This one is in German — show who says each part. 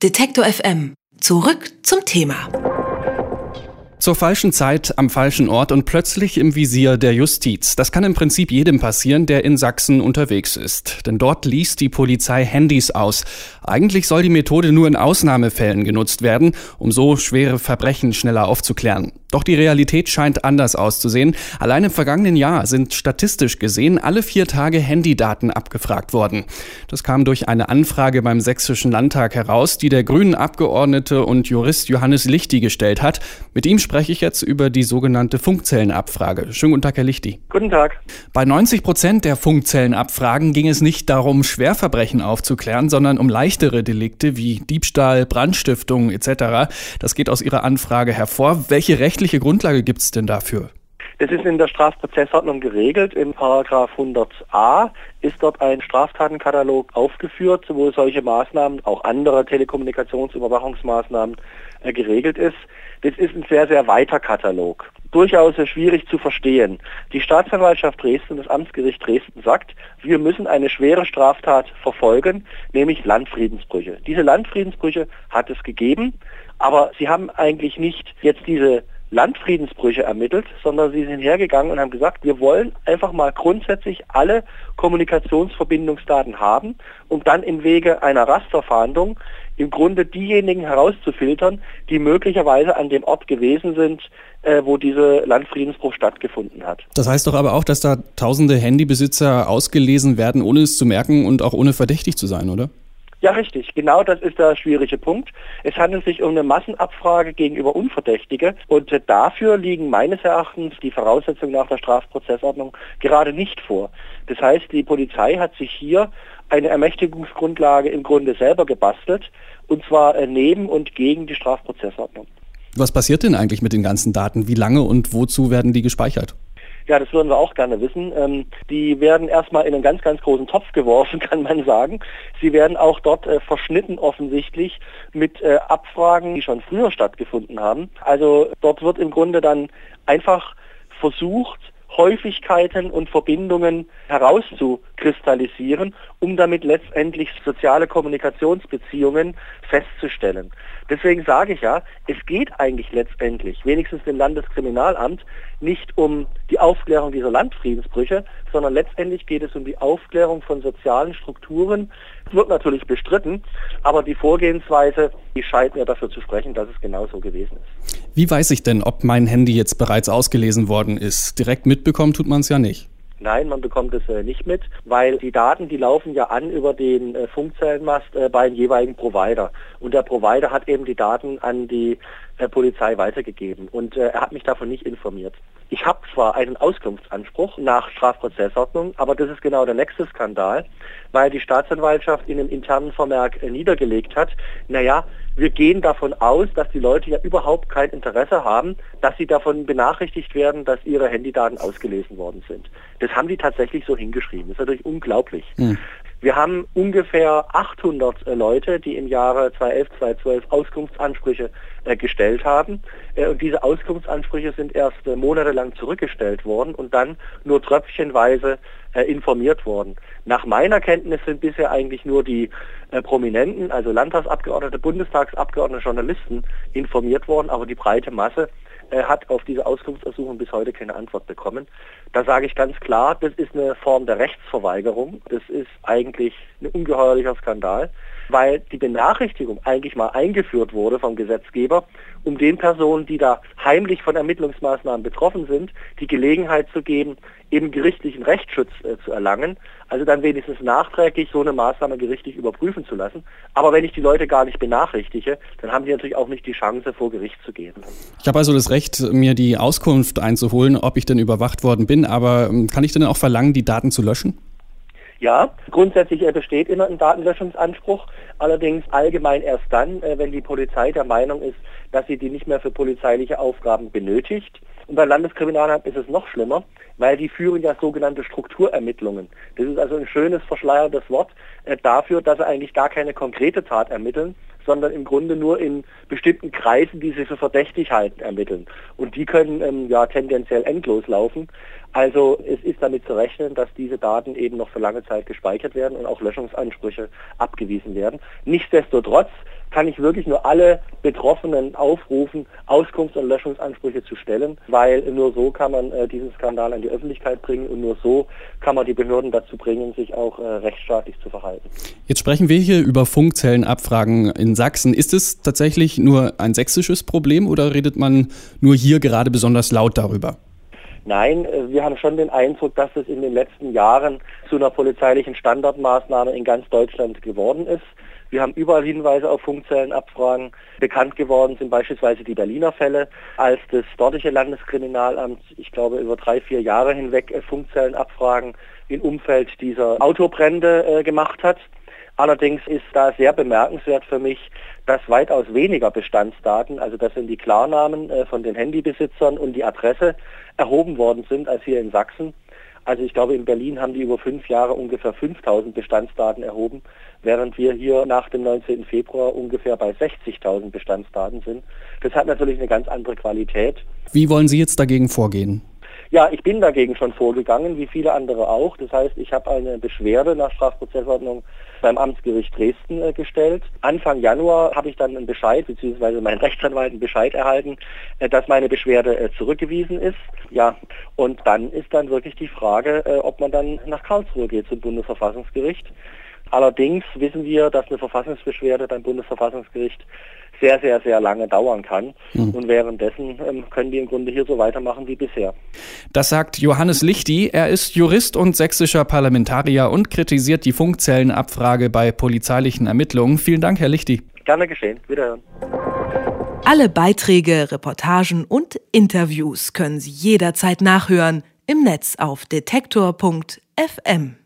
Speaker 1: Detektor FM. Zurück zum Thema.
Speaker 2: Zur falschen Zeit, am falschen Ort und plötzlich im Visier der Justiz. Das kann im Prinzip jedem passieren, der in Sachsen unterwegs ist. Denn dort liest die Polizei Handys aus. Eigentlich soll die Methode nur in Ausnahmefällen genutzt werden, um so schwere Verbrechen schneller aufzuklären. Doch die Realität scheint anders auszusehen. Allein im vergangenen Jahr sind statistisch gesehen alle vier Tage Handydaten abgefragt worden. Das kam durch eine Anfrage beim Sächsischen Landtag heraus, die der grünen Abgeordnete und Jurist Johannes Lichti gestellt hat. Mit ihm spreche ich jetzt über die sogenannte Funkzellenabfrage. Schönen guten Tag, Herr Lichti.
Speaker 3: Guten Tag.
Speaker 2: Bei 90 Prozent der Funkzellenabfragen ging es nicht darum, Schwerverbrechen aufzuklären, sondern um leichtere Delikte wie Diebstahl, Brandstiftung etc. Das geht aus Ihrer Anfrage hervor. Welche Rechte rechtliche Grundlage gibt es denn dafür?
Speaker 3: Das ist in der Strafprozessordnung geregelt. Im Paragraph 100a ist dort ein Straftatenkatalog aufgeführt, wo solche Maßnahmen, auch andere Telekommunikationsüberwachungsmaßnahmen äh, geregelt ist. Das ist ein sehr, sehr weiter Katalog. Durchaus schwierig zu verstehen. Die Staatsanwaltschaft Dresden, das Amtsgericht Dresden sagt, wir müssen eine schwere Straftat verfolgen, nämlich Landfriedensbrüche. Diese Landfriedensbrüche hat es gegeben, aber sie haben eigentlich nicht jetzt diese Landfriedensbrüche ermittelt, sondern sie sind hergegangen und haben gesagt, wir wollen einfach mal grundsätzlich alle Kommunikationsverbindungsdaten haben, um dann im Wege einer Rasterfahndung im Grunde diejenigen herauszufiltern, die möglicherweise an dem Ort gewesen sind, äh, wo diese Landfriedensbruch stattgefunden hat.
Speaker 2: Das heißt doch aber auch, dass da tausende Handybesitzer ausgelesen werden, ohne es zu merken und auch ohne verdächtig zu sein, oder?
Speaker 3: Ja, richtig. Genau das ist der schwierige Punkt. Es handelt sich um eine Massenabfrage gegenüber Unverdächtige und dafür liegen meines Erachtens die Voraussetzungen nach der Strafprozessordnung gerade nicht vor. Das heißt, die Polizei hat sich hier eine Ermächtigungsgrundlage im Grunde selber gebastelt und zwar äh, neben und gegen die Strafprozessordnung.
Speaker 2: Was passiert denn eigentlich mit den ganzen Daten? Wie lange und wozu werden die gespeichert?
Speaker 3: Ja, das würden wir auch gerne wissen. Ähm, die werden erstmal in einen ganz, ganz großen Topf geworfen, kann man sagen. Sie werden auch dort äh, verschnitten offensichtlich mit äh, Abfragen, die schon früher stattgefunden haben. Also dort wird im Grunde dann einfach versucht, Häufigkeiten und Verbindungen herauszukristallisieren, um damit letztendlich soziale Kommunikationsbeziehungen festzustellen. Deswegen sage ich ja, es geht eigentlich letztendlich, wenigstens dem Landeskriminalamt, nicht um die Aufklärung dieser Landfriedensbrüche, sondern letztendlich geht es um die Aufklärung von sozialen Strukturen. Es wird natürlich bestritten, aber die Vorgehensweise, die scheint mir dafür zu sprechen, dass es genau so gewesen ist.
Speaker 2: Wie weiß ich denn, ob mein Handy jetzt bereits ausgelesen worden ist? Direkt mitbekommen tut man es ja nicht.
Speaker 3: Nein, man bekommt es äh, nicht mit, weil die Daten, die laufen ja an über den äh, Funkzellenmast äh, beim jeweiligen Provider. Und der Provider hat eben die Daten an die äh, Polizei weitergegeben. Und äh, er hat mich davon nicht informiert. Ich habe zwar einen Auskunftsanspruch nach Strafprozessordnung, aber das ist genau der nächste Skandal, weil die Staatsanwaltschaft in einem internen Vermerk äh, niedergelegt hat, naja, wir gehen davon aus, dass die Leute ja überhaupt kein Interesse haben, dass sie davon benachrichtigt werden, dass ihre Handydaten ausgelesen worden sind. Das haben die tatsächlich so hingeschrieben. Das ist natürlich unglaublich. Hm. Wir haben ungefähr 800 äh, Leute, die im Jahre 2011, 2012 Auskunftsansprüche äh, gestellt haben. Äh, und diese Auskunftsansprüche sind erst monatelang zurückgestellt worden und dann nur tröpfchenweise äh, informiert worden. Nach meiner Kenntnis sind bisher eigentlich nur die äh, Prominenten, also Landtagsabgeordnete, Bundestagsabgeordnete, Journalisten informiert worden, aber die breite Masse hat auf diese Auskunftsersuchung bis heute keine Antwort bekommen. Da sage ich ganz klar, das ist eine Form der Rechtsverweigerung. Das ist eigentlich ein ungeheuerlicher Skandal, weil die Benachrichtigung eigentlich mal eingeführt wurde vom Gesetzgeber, um den Personen, die da heimlich von Ermittlungsmaßnahmen betroffen sind, die Gelegenheit zu geben, eben gerichtlichen Rechtsschutz äh, zu erlangen. Also dann wenigstens nachträglich so eine Maßnahme gerichtlich überprüfen zu lassen. Aber wenn ich die Leute gar nicht benachrichtige, dann haben sie natürlich auch nicht die Chance, vor Gericht zu gehen.
Speaker 2: Ich habe also das Recht, mir die Auskunft einzuholen, ob ich denn überwacht worden bin. Aber ähm, kann ich denn auch verlangen, die Daten zu löschen?
Speaker 3: Ja, grundsätzlich besteht immer ein Datenlöschungsanspruch, allerdings allgemein erst dann, äh, wenn die Polizei der Meinung ist, dass sie die nicht mehr für polizeiliche Aufgaben benötigt. Und beim Landeskriminalamt ist es noch schlimmer, weil die führen ja sogenannte Strukturermittlungen. Das ist also ein schönes verschleiertes Wort äh, dafür, dass sie eigentlich gar keine konkrete Tat ermitteln, sondern im Grunde nur in bestimmten Kreisen, die sie für verdächtig halten, ermitteln. Und die können ähm, ja tendenziell endlos laufen. Also es ist damit zu rechnen, dass diese Daten eben noch für lange Zeit gespeichert werden und auch Löschungsansprüche abgewiesen werden. Nichtsdestotrotz kann ich wirklich nur alle Betroffenen aufrufen, Auskunfts- und Löschungsansprüche zu stellen, weil nur so kann man äh, diesen Skandal an die Öffentlichkeit bringen und nur so kann man die Behörden dazu bringen, sich auch äh, rechtsstaatlich zu verhalten.
Speaker 2: Jetzt sprechen wir hier über Funkzellenabfragen in Sachsen. Ist es tatsächlich nur ein sächsisches Problem oder redet man nur hier gerade besonders laut darüber?
Speaker 3: Nein, äh, wir haben schon den Eindruck, dass es in den letzten Jahren zu einer polizeilichen Standardmaßnahme in ganz Deutschland geworden ist. Wir haben überall Hinweise auf Funkzellenabfragen. Bekannt geworden sind beispielsweise die Berliner Fälle, als das dortige Landeskriminalamt, ich glaube über drei, vier Jahre hinweg äh, Funkzellenabfragen im Umfeld dieser Autobrände äh, gemacht hat. Allerdings ist da sehr bemerkenswert für mich, dass weitaus weniger Bestandsdaten, also das sind die Klarnamen äh, von den Handybesitzern und die Adresse, erhoben worden sind als hier in Sachsen. Also ich glaube, in Berlin haben die über fünf Jahre ungefähr 5000 Bestandsdaten erhoben, während wir hier nach dem 19. Februar ungefähr bei 60.000 Bestandsdaten sind. Das hat natürlich eine ganz andere Qualität.
Speaker 2: Wie wollen Sie jetzt dagegen vorgehen?
Speaker 3: Ja, ich bin dagegen schon vorgegangen, wie viele andere auch. Das heißt, ich habe eine Beschwerde nach Strafprozessordnung beim Amtsgericht Dresden äh, gestellt. Anfang Januar habe ich dann einen Bescheid, beziehungsweise mein Rechtsanwalt einen Bescheid erhalten, äh, dass meine Beschwerde äh, zurückgewiesen ist. Ja, und dann ist dann wirklich die Frage, äh, ob man dann nach Karlsruhe geht zum Bundesverfassungsgericht. Allerdings wissen wir, dass eine Verfassungsbeschwerde beim Bundesverfassungsgericht sehr, sehr, sehr lange dauern kann. Mhm. Und währenddessen ähm, können die im Grunde hier so weitermachen wie bisher.
Speaker 2: Das sagt Johannes Lichti. Er ist Jurist und sächsischer Parlamentarier und kritisiert die Funkzellenabfrage bei polizeilichen Ermittlungen. Vielen Dank, Herr Lichti.
Speaker 3: Gerne geschehen. Wiederhören.
Speaker 1: Alle Beiträge, Reportagen und Interviews können Sie jederzeit nachhören im Netz auf detektor.fm.